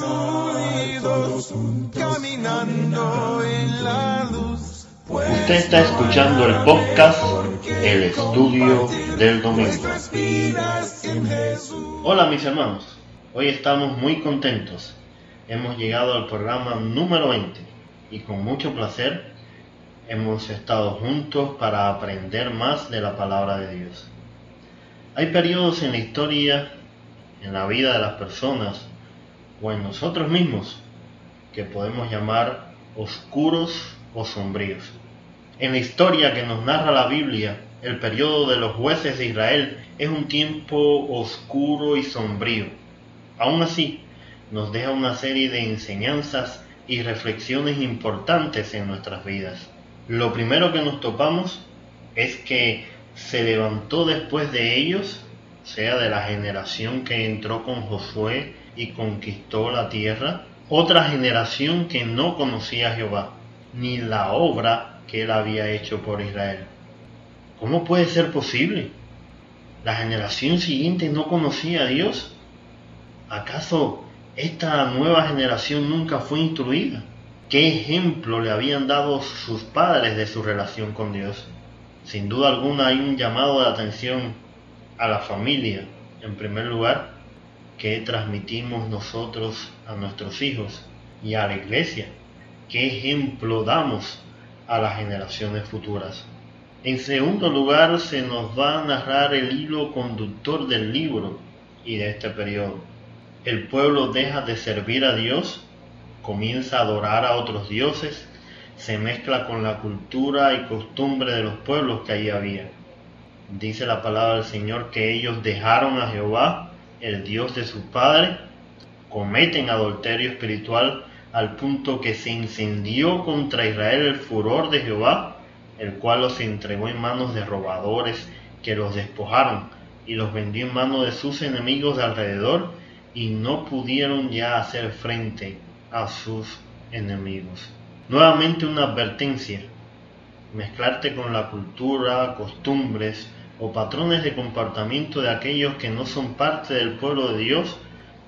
reunidos, caminando en la luz. Usted está escuchando el podcast El Estudio del Domingo. Hola mis hermanos, hoy estamos muy contentos. Hemos llegado al programa número 20 y con mucho placer hemos estado juntos para aprender más de la palabra de Dios. Hay periodos en la historia, en la vida de las personas o en nosotros mismos que podemos llamar oscuros o sombríos. En la historia que nos narra la Biblia, el periodo de los jueces de Israel es un tiempo oscuro y sombrío. Aún así, nos deja una serie de enseñanzas y reflexiones importantes en nuestras vidas. Lo primero que nos topamos es que se levantó después de ellos, sea de la generación que entró con Josué y conquistó la tierra, otra generación que no conocía a Jehová, ni la obra que él había hecho por Israel. ¿Cómo puede ser posible? ¿La generación siguiente no conocía a Dios? ¿Acaso esta nueva generación nunca fue instruida? ¿Qué ejemplo le habían dado sus padres de su relación con Dios? Sin duda alguna hay un llamado de atención a la familia, en primer lugar, que transmitimos nosotros a nuestros hijos y a la iglesia. ¿Qué ejemplo damos a las generaciones futuras? En segundo lugar, se nos va a narrar el hilo conductor del libro y de este periodo. El pueblo deja de servir a Dios, comienza a adorar a otros dioses se mezcla con la cultura y costumbre de los pueblos que allí había. Dice la palabra del Señor que ellos dejaron a Jehová, el Dios de su padre, cometen adulterio espiritual al punto que se incendió contra Israel el furor de Jehová, el cual los entregó en manos de robadores que los despojaron y los vendió en manos de sus enemigos de alrededor y no pudieron ya hacer frente a sus enemigos. Nuevamente una advertencia. Mezclarte con la cultura, costumbres o patrones de comportamiento de aquellos que no son parte del pueblo de Dios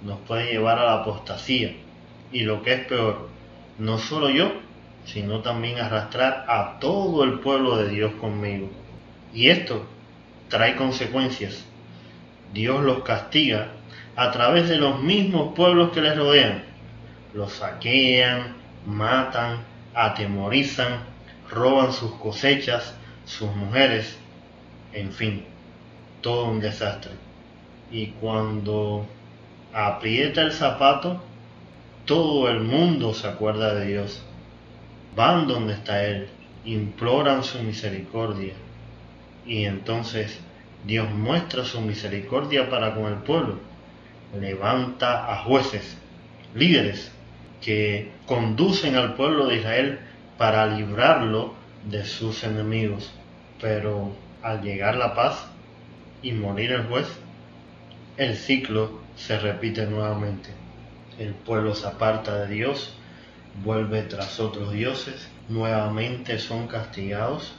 nos puede llevar a la apostasía. Y lo que es peor, no solo yo, sino también arrastrar a todo el pueblo de Dios conmigo. Y esto trae consecuencias. Dios los castiga a través de los mismos pueblos que les rodean. Los saquean, matan, atemorizan, roban sus cosechas, sus mujeres, en fin, todo un desastre. Y cuando aprieta el zapato, todo el mundo se acuerda de Dios. Van donde está Él, imploran su misericordia. Y entonces Dios muestra su misericordia para con el pueblo. Levanta a jueces, líderes, que conducen al pueblo de Israel para librarlo de sus enemigos. Pero al llegar la paz y morir el juez, el ciclo se repite nuevamente. El pueblo se aparta de Dios, vuelve tras otros dioses, nuevamente son castigados,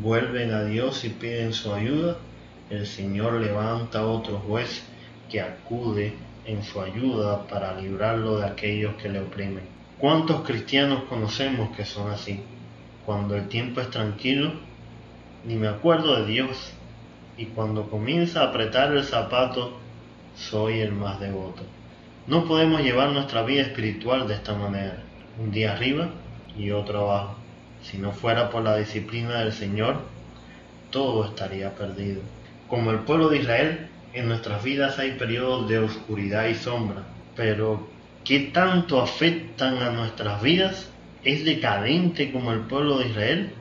vuelven a Dios y piden su ayuda. El Señor levanta otro juez que acude en su ayuda para librarlo de aquellos que le oprimen. ¿Cuántos cristianos conocemos que son así? Cuando el tiempo es tranquilo, ni me acuerdo de Dios, y cuando comienza a apretar el zapato, soy el más devoto. No podemos llevar nuestra vida espiritual de esta manera, un día arriba y otro abajo. Si no fuera por la disciplina del Señor, todo estaría perdido. Como el pueblo de Israel, en nuestras vidas hay periodos de oscuridad y sombra, pero ¿qué tanto afectan a nuestras vidas? ¿Es decadente como el pueblo de Israel?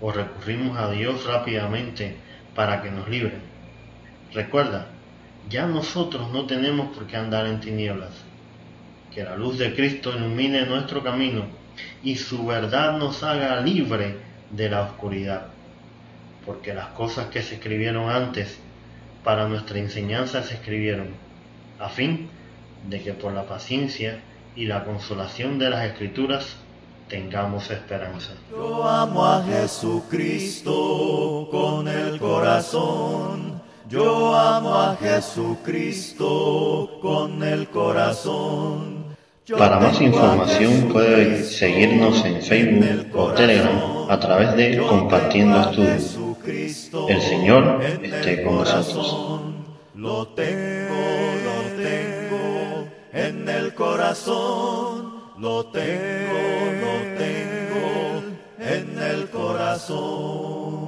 ¿O recurrimos a Dios rápidamente para que nos libre? Recuerda, ya nosotros no tenemos por qué andar en tinieblas. Que la luz de Cristo ilumine nuestro camino y su verdad nos haga libre de la oscuridad. Porque las cosas que se escribieron antes para nuestra enseñanza se escribieron, a fin de que por la paciencia y la consolación de las escrituras tengamos esperanza. Yo amo a Jesucristo con el corazón. Yo amo a Jesucristo con el corazón. Para más información puede seguirnos en Facebook o Telegram a través de Compartiendo Estudios. El Señor esté con nosotros. Lo tengo, corazón. Lo tengo, lo tengo en el corazón.